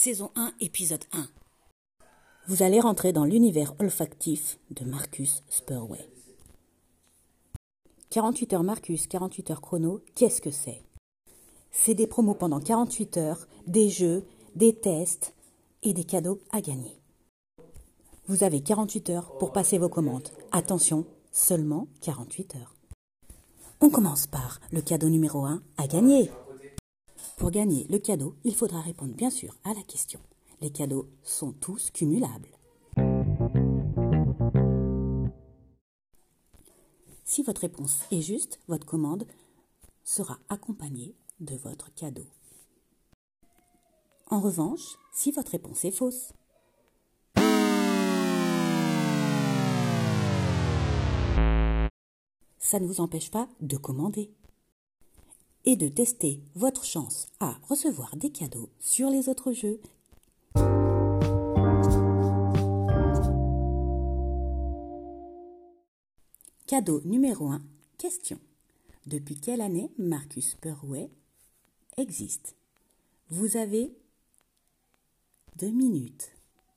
saison 1, épisode 1. Vous allez rentrer dans l'univers olfactif de Marcus Spurway. 48 heures Marcus, 48 heures chrono, qu'est-ce que c'est? C'est des promos pendant 48 heures, des jeux, des tests et des cadeaux à gagner. Vous avez 48 heures pour passer vos commandes. Attention, seulement 48 heures. On commence par le cadeau numéro 1 à gagner. Pour gagner le cadeau, il faudra répondre bien sûr à la question. Les cadeaux sont tous cumulables. Si votre réponse est juste, votre commande sera accompagnée de votre cadeau. En revanche, si votre réponse est fausse, ça ne vous empêche pas de commander et de tester votre chance à recevoir des cadeaux sur les autres jeux. Cadeau numéro 1. Question. Depuis quelle année Marcus Purway existe? Vous avez deux minutes.